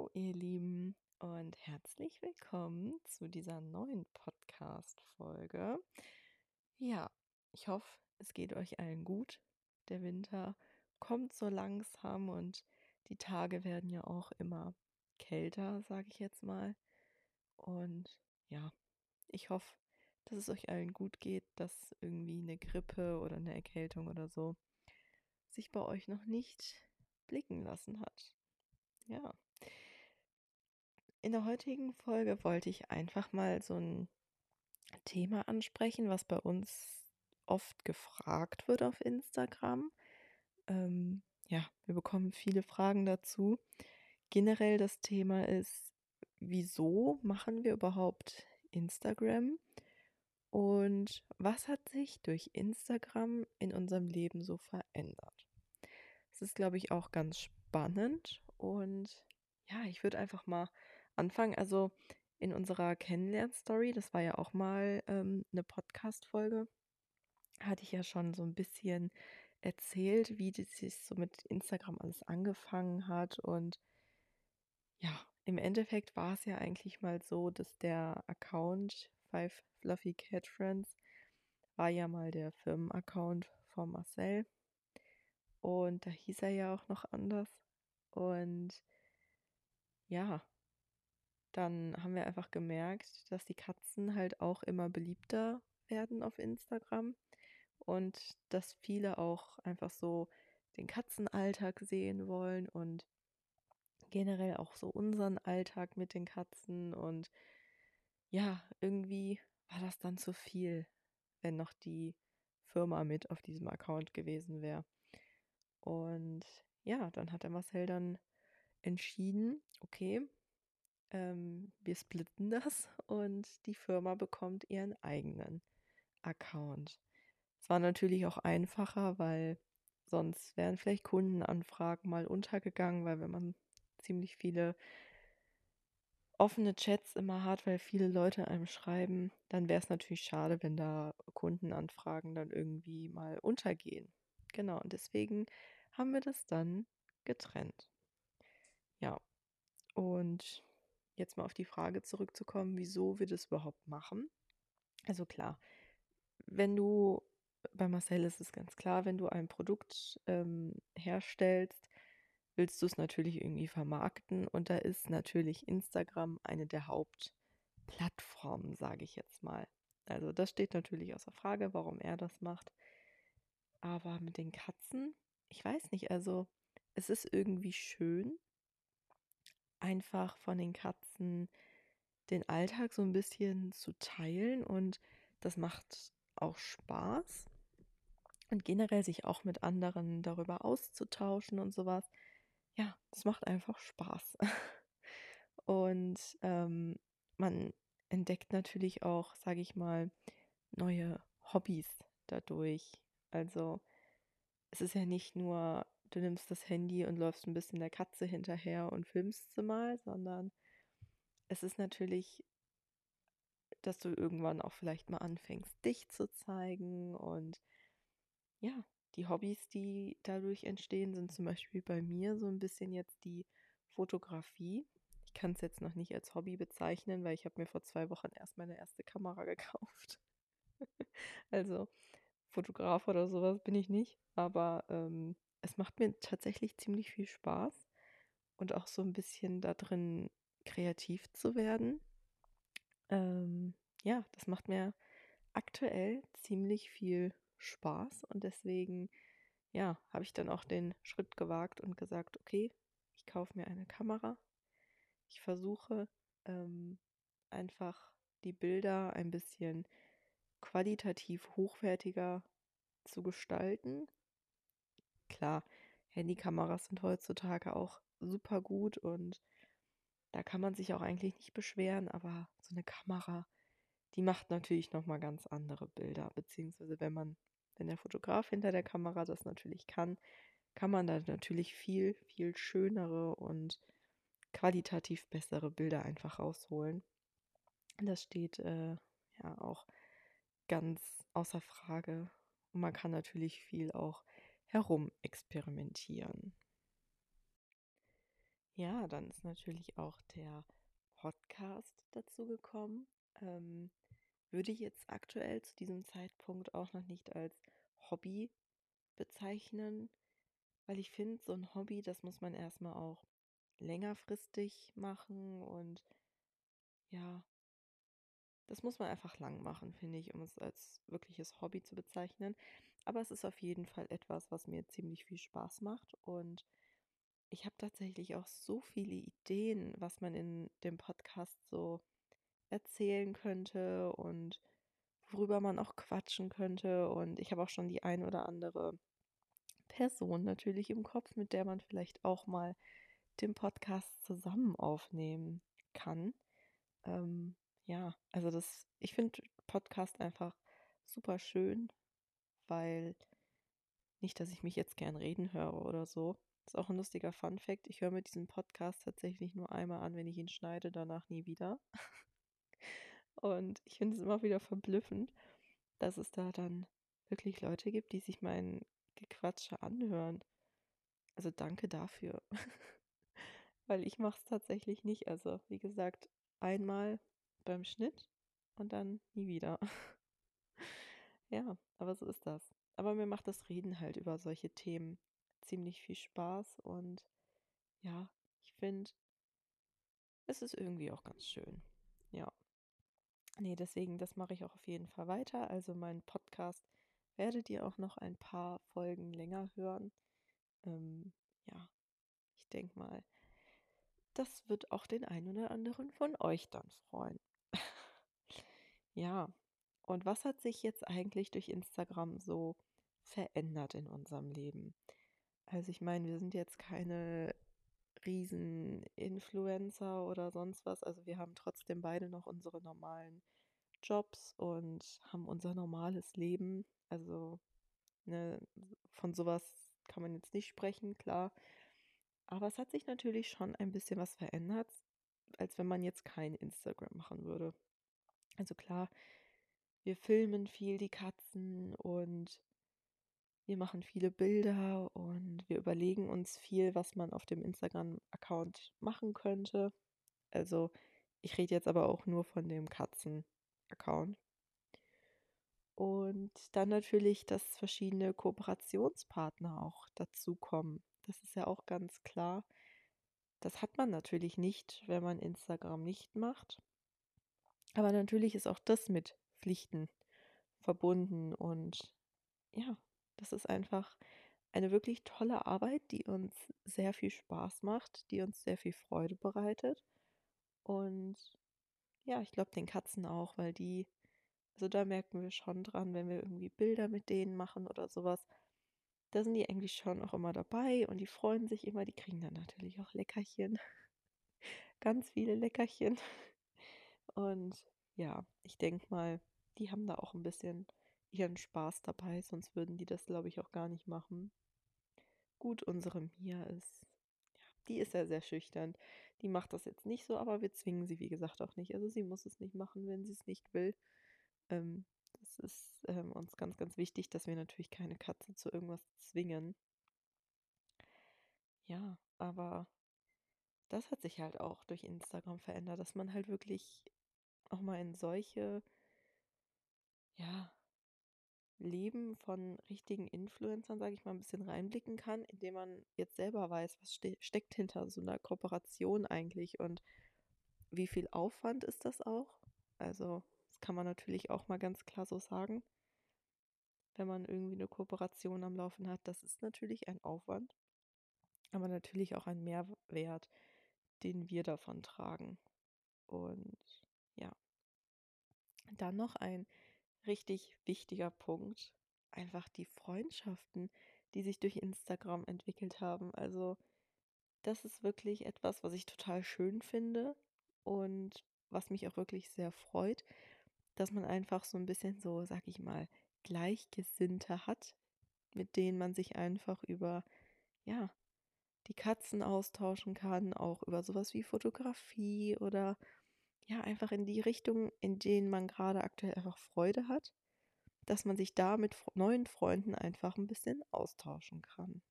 Hallo ihr Lieben und herzlich willkommen zu dieser neuen Podcast-Folge. Ja, ich hoffe, es geht euch allen gut. Der Winter kommt so langsam und die Tage werden ja auch immer kälter, sage ich jetzt mal. Und ja, ich hoffe, dass es euch allen gut geht, dass irgendwie eine Grippe oder eine Erkältung oder so sich bei euch noch nicht blicken lassen hat. Ja. In der heutigen Folge wollte ich einfach mal so ein Thema ansprechen, was bei uns oft gefragt wird auf Instagram. Ähm, ja, wir bekommen viele Fragen dazu. Generell das Thema ist, wieso machen wir überhaupt Instagram? Und was hat sich durch Instagram in unserem Leben so verändert? Es ist, glaube ich, auch ganz spannend und ja, ich würde einfach mal anfangen. Also in unserer Kennenlern-Story, das war ja auch mal ähm, eine Podcast-Folge, hatte ich ja schon so ein bisschen erzählt, wie das sich so mit Instagram alles angefangen hat. Und ja, im Endeffekt war es ja eigentlich mal so, dass der Account Five Fluffy Cat Friends war ja mal der Firmenaccount von Marcel. Und da hieß er ja auch noch anders. Und ja, dann haben wir einfach gemerkt, dass die Katzen halt auch immer beliebter werden auf Instagram und dass viele auch einfach so den Katzenalltag sehen wollen und generell auch so unseren Alltag mit den Katzen und ja, irgendwie war das dann zu viel, wenn noch die Firma mit auf diesem Account gewesen wäre. Und ja, dann hat der Marcel dann entschieden, okay, ähm, wir splitten das und die Firma bekommt ihren eigenen Account. Es war natürlich auch einfacher, weil sonst wären vielleicht Kundenanfragen mal untergegangen, weil wenn man ziemlich viele offene Chats immer hat, weil viele Leute einem schreiben, dann wäre es natürlich schade, wenn da Kundenanfragen dann irgendwie mal untergehen. Genau, und deswegen haben wir das dann getrennt. Ja, und jetzt mal auf die Frage zurückzukommen, wieso wir das überhaupt machen. Also klar, wenn du, bei Marcel ist es ganz klar, wenn du ein Produkt ähm, herstellst, willst du es natürlich irgendwie vermarkten und da ist natürlich Instagram eine der Hauptplattformen, sage ich jetzt mal. Also das steht natürlich außer Frage, warum er das macht. Aber mit den Katzen, ich weiß nicht, also es ist irgendwie schön, einfach von den Katzen den Alltag so ein bisschen zu teilen und das macht auch Spaß. Und generell sich auch mit anderen darüber auszutauschen und sowas. Ja, das macht einfach Spaß. Und ähm, man entdeckt natürlich auch, sage ich mal, neue Hobbys dadurch. Also es ist ja nicht nur du nimmst das Handy und läufst ein bisschen der Katze hinterher und filmst sie mal, sondern es ist natürlich, dass du irgendwann auch vielleicht mal anfängst, dich zu zeigen und ja, die Hobbys, die dadurch entstehen, sind zum Beispiel bei mir so ein bisschen jetzt die Fotografie. Ich kann es jetzt noch nicht als Hobby bezeichnen, weil ich habe mir vor zwei Wochen erst meine erste Kamera gekauft. also Fotograf oder sowas bin ich nicht, aber ähm, es macht mir tatsächlich ziemlich viel Spaß und auch so ein bisschen da drin kreativ zu werden. Ähm, ja, das macht mir aktuell ziemlich viel Spaß und deswegen, ja, habe ich dann auch den Schritt gewagt und gesagt, okay, ich kaufe mir eine Kamera. Ich versuche ähm, einfach die Bilder ein bisschen qualitativ hochwertiger zu gestalten klar, Handykameras sind heutzutage auch super gut und da kann man sich auch eigentlich nicht beschweren, aber so eine Kamera, die macht natürlich noch mal ganz andere Bilder, beziehungsweise wenn man wenn der Fotograf hinter der Kamera das natürlich kann, kann man da natürlich viel, viel schönere und qualitativ bessere Bilder einfach rausholen. Das steht äh, ja auch ganz außer Frage. Und man kann natürlich viel auch herumexperimentieren. Ja, dann ist natürlich auch der Podcast dazu gekommen. Ähm, würde ich jetzt aktuell zu diesem Zeitpunkt auch noch nicht als Hobby bezeichnen, weil ich finde, so ein Hobby, das muss man erstmal auch längerfristig machen und ja, das muss man einfach lang machen, finde ich, um es als wirkliches Hobby zu bezeichnen. Aber es ist auf jeden Fall etwas, was mir ziemlich viel Spaß macht und ich habe tatsächlich auch so viele Ideen, was man in dem Podcast so erzählen könnte und worüber man auch quatschen könnte. Und ich habe auch schon die ein oder andere Person natürlich im Kopf, mit der man vielleicht auch mal den Podcast zusammen aufnehmen kann. Ähm, ja, also das, ich finde Podcast einfach super schön, weil nicht, dass ich mich jetzt gern reden höre oder so. Ist auch ein lustiger Fun Fact. Ich höre mir diesen Podcast tatsächlich nur einmal an, wenn ich ihn schneide, danach nie wieder. Und ich finde es immer wieder verblüffend, dass es da dann wirklich Leute gibt, die sich mein Gequatsche anhören. Also danke dafür. Weil ich mache es tatsächlich nicht. Also wie gesagt, einmal beim Schnitt und dann nie wieder. ja, aber so ist das. Aber mir macht das Reden halt über solche Themen ziemlich viel Spaß und ja, ich finde, es ist irgendwie auch ganz schön. Ja. Nee, deswegen, das mache ich auch auf jeden Fall weiter. Also meinen Podcast werdet ihr auch noch ein paar Folgen länger hören. Ähm, ja, ich denke mal, das wird auch den einen oder anderen von euch dann freuen. ja, und was hat sich jetzt eigentlich durch Instagram so verändert in unserem Leben? Also ich meine, wir sind jetzt keine riesen Influencer oder sonst was. Also wir haben trotzdem beide noch unsere normalen Jobs und haben unser normales Leben. Also ne, von sowas kann man jetzt nicht sprechen, klar. Aber es hat sich natürlich schon ein bisschen was verändert, als wenn man jetzt kein Instagram machen würde. Also klar, wir filmen viel die Katzen und wir machen viele Bilder und wir überlegen uns viel, was man auf dem Instagram-Account machen könnte. Also ich rede jetzt aber auch nur von dem Katzen-Account. Und dann natürlich, dass verschiedene Kooperationspartner auch dazukommen. Das ist ja auch ganz klar. Das hat man natürlich nicht, wenn man Instagram nicht macht. Aber natürlich ist auch das mit Pflichten verbunden und ja, das ist einfach eine wirklich tolle Arbeit, die uns sehr viel Spaß macht, die uns sehr viel Freude bereitet. Und ja, ich glaube den Katzen auch, weil die, also da merken wir schon dran, wenn wir irgendwie Bilder mit denen machen oder sowas, da sind die eigentlich schon auch immer dabei und die freuen sich immer, die kriegen dann natürlich auch Leckerchen. Ganz viele Leckerchen. Und ja, ich denke mal, die haben da auch ein bisschen ihren Spaß dabei, sonst würden die das, glaube ich, auch gar nicht machen. Gut, unsere Mia ist, ja, die ist ja sehr schüchtern. Die macht das jetzt nicht so, aber wir zwingen sie, wie gesagt, auch nicht. Also sie muss es nicht machen, wenn sie es nicht will. Ähm, das ist ähm, uns ganz, ganz wichtig, dass wir natürlich keine Katze zu irgendwas zwingen. Ja, aber das hat sich halt auch durch Instagram verändert, dass man halt wirklich auch mal in solche, ja, Leben von richtigen Influencern, sage ich mal, ein bisschen reinblicken kann, indem man jetzt selber weiß, was ste steckt hinter so einer Kooperation eigentlich und wie viel Aufwand ist das auch? Also, das kann man natürlich auch mal ganz klar so sagen. Wenn man irgendwie eine Kooperation am Laufen hat, das ist natürlich ein Aufwand, aber natürlich auch ein Mehrwert, den wir davon tragen. Und ja. Dann noch ein richtig wichtiger Punkt. Einfach die Freundschaften, die sich durch Instagram entwickelt haben. Also das ist wirklich etwas, was ich total schön finde und was mich auch wirklich sehr freut, dass man einfach so ein bisschen so, sag ich mal, Gleichgesinnte hat, mit denen man sich einfach über, ja, die Katzen austauschen kann, auch über sowas wie Fotografie oder ja, einfach in die Richtung, in denen man gerade aktuell einfach Freude hat, dass man sich da mit neuen Freunden einfach ein bisschen austauschen kann.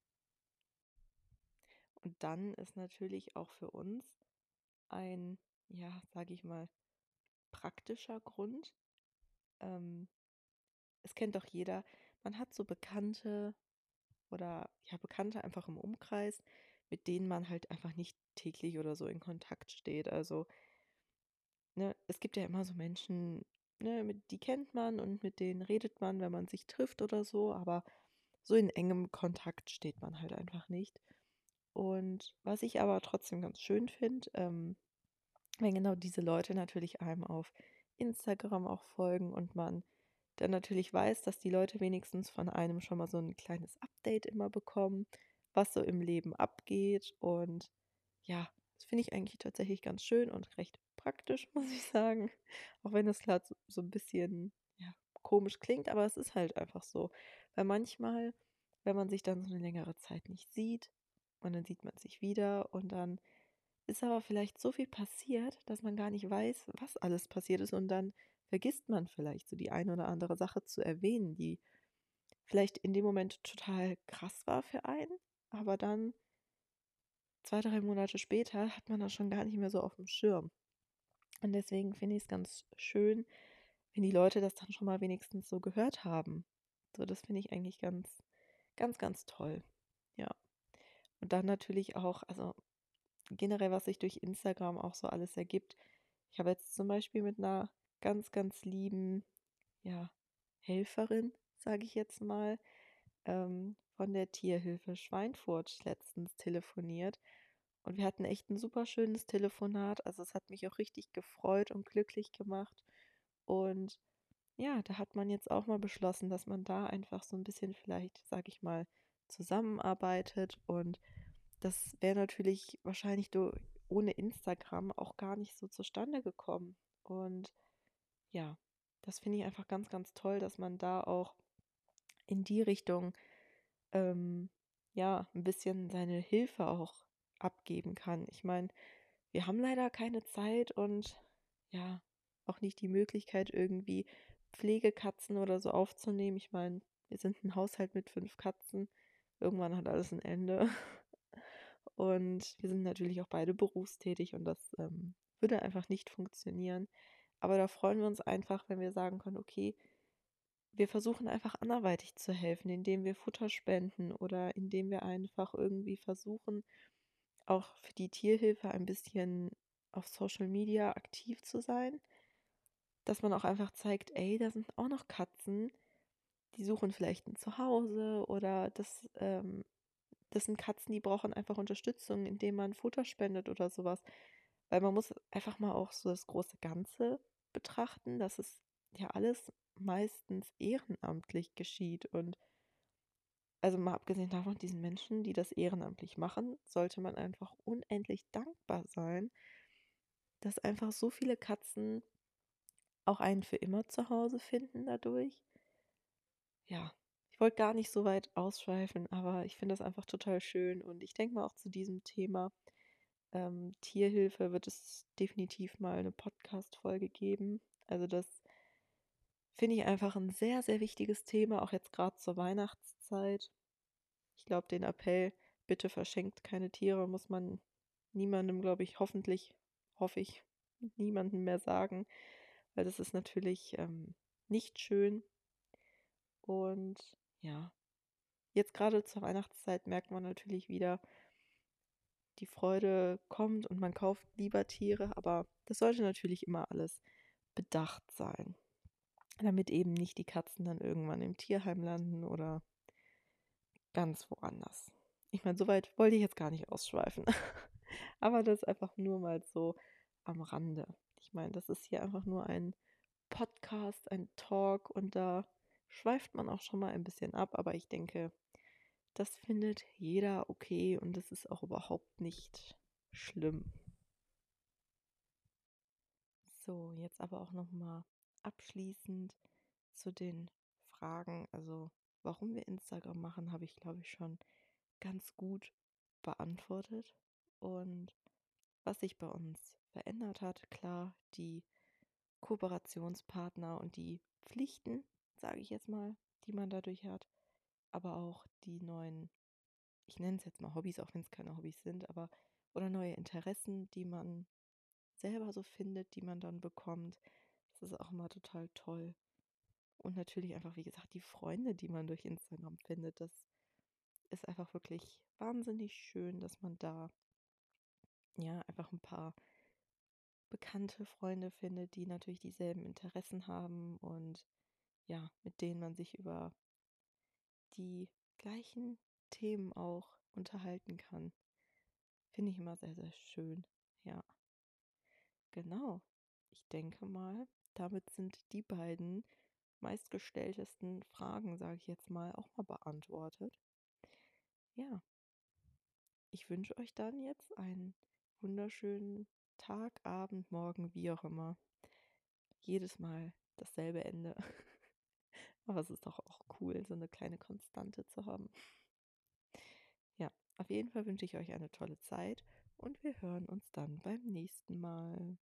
Und dann ist natürlich auch für uns ein, ja, sage ich mal, praktischer Grund. Ähm, es kennt doch jeder, man hat so Bekannte oder ja, Bekannte einfach im Umkreis, mit denen man halt einfach nicht täglich oder so in Kontakt steht. Also, ne, es gibt ja immer so Menschen, ne, mit, die kennt man und mit denen redet man, wenn man sich trifft oder so, aber so in engem Kontakt steht man halt einfach nicht. Und was ich aber trotzdem ganz schön finde, ähm, wenn genau diese Leute natürlich einem auf Instagram auch folgen und man dann natürlich weiß, dass die Leute wenigstens von einem schon mal so ein kleines Update immer bekommen, was so im Leben abgeht. Und ja, das finde ich eigentlich tatsächlich ganz schön und recht praktisch, muss ich sagen. Auch wenn das gerade so, so ein bisschen ja, komisch klingt, aber es ist halt einfach so. Weil manchmal, wenn man sich dann so eine längere Zeit nicht sieht und dann sieht man sich wieder und dann ist aber vielleicht so viel passiert, dass man gar nicht weiß, was alles passiert ist und dann vergisst man vielleicht so die eine oder andere Sache zu erwähnen, die vielleicht in dem Moment total krass war für einen, aber dann zwei, drei Monate später hat man das schon gar nicht mehr so auf dem Schirm. Und deswegen finde ich es ganz schön, wenn die Leute das dann schon mal wenigstens so gehört haben. So, das finde ich eigentlich ganz, ganz, ganz toll. Ja. Und dann natürlich auch, also generell, was sich durch Instagram auch so alles ergibt. Ich habe jetzt zum Beispiel mit einer ganz, ganz lieben, ja, Helferin, sage ich jetzt mal, ähm, von der Tierhilfe Schweinfurt letztens telefoniert. Und wir hatten echt ein super schönes Telefonat. Also es hat mich auch richtig gefreut und glücklich gemacht. Und ja, da hat man jetzt auch mal beschlossen, dass man da einfach so ein bisschen vielleicht, sage ich mal, zusammenarbeitet. Und das wäre natürlich wahrscheinlich ohne Instagram auch gar nicht so zustande gekommen. Und ja, das finde ich einfach ganz, ganz toll, dass man da auch in die Richtung ähm, ja ein bisschen seine Hilfe auch abgeben kann. Ich meine, wir haben leider keine Zeit und ja auch nicht die Möglichkeit irgendwie Pflegekatzen oder so aufzunehmen. Ich meine, wir sind ein Haushalt mit fünf Katzen. Irgendwann hat alles ein Ende. Und wir sind natürlich auch beide berufstätig und das ähm, würde einfach nicht funktionieren. Aber da freuen wir uns einfach, wenn wir sagen können, okay, wir versuchen einfach anderweitig zu helfen, indem wir Futter spenden oder indem wir einfach irgendwie versuchen, auch für die Tierhilfe ein bisschen auf Social Media aktiv zu sein. Dass man auch einfach zeigt, ey, da sind auch noch Katzen, die suchen vielleicht ein Zuhause oder das ähm, das sind Katzen, die brauchen einfach Unterstützung, indem man Futter spendet oder sowas. Weil man muss einfach mal auch so das große Ganze betrachten, dass es ja alles meistens ehrenamtlich geschieht. Und also mal abgesehen davon, diesen Menschen, die das ehrenamtlich machen, sollte man einfach unendlich dankbar sein, dass einfach so viele Katzen auch einen für immer zu Hause finden dadurch. Ja, ich wollte gar nicht so weit ausschweifen, aber ich finde das einfach total schön. Und ich denke mal auch zu diesem Thema ähm, Tierhilfe wird es definitiv mal eine Podcast-Folge geben. Also das finde ich einfach ein sehr, sehr wichtiges Thema, auch jetzt gerade zur Weihnachtszeit. Ich glaube, den Appell, bitte verschenkt keine Tiere, muss man niemandem, glaube ich, hoffentlich, hoffe ich, niemandem mehr sagen, weil das ist natürlich ähm, nicht schön. Und ja, jetzt gerade zur Weihnachtszeit merkt man natürlich wieder, die Freude kommt und man kauft lieber Tiere, aber das sollte natürlich immer alles bedacht sein, damit eben nicht die Katzen dann irgendwann im Tierheim landen oder ganz woanders. Ich meine, soweit wollte ich jetzt gar nicht ausschweifen, aber das einfach nur mal so am Rande. Ich meine, das ist hier einfach nur ein Podcast, ein Talk und da schweift man auch schon mal ein bisschen ab, aber ich denke, das findet jeder okay und das ist auch überhaupt nicht schlimm. So, jetzt aber auch noch mal abschließend zu den Fragen, also warum wir Instagram machen, habe ich glaube ich schon ganz gut beantwortet und was sich bei uns verändert hat, klar, die Kooperationspartner und die Pflichten, sage ich jetzt mal, die man dadurch hat, aber auch die neuen ich nenne es jetzt mal Hobbys, auch wenn es keine Hobbys sind, aber oder neue Interessen, die man selber so findet, die man dann bekommt. Das ist auch immer total toll. Und natürlich einfach, wie gesagt, die Freunde, die man durch Instagram findet. Das ist einfach wirklich wahnsinnig schön, dass man da ja einfach ein paar bekannte Freunde findet, die natürlich dieselben Interessen haben und ja, mit denen man sich über die gleichen Themen auch unterhalten kann. Finde ich immer sehr, sehr schön. Ja. Genau. Ich denke mal, damit sind die beiden meistgestelltesten Fragen, sage ich jetzt mal, auch mal beantwortet. Ja. Ich wünsche euch dann jetzt einen wunderschönen Tag, Abend, Morgen, wie auch immer. Jedes Mal dasselbe Ende. Aber es ist doch auch cool, so eine kleine Konstante zu haben. Ja, auf jeden Fall wünsche ich euch eine tolle Zeit und wir hören uns dann beim nächsten Mal.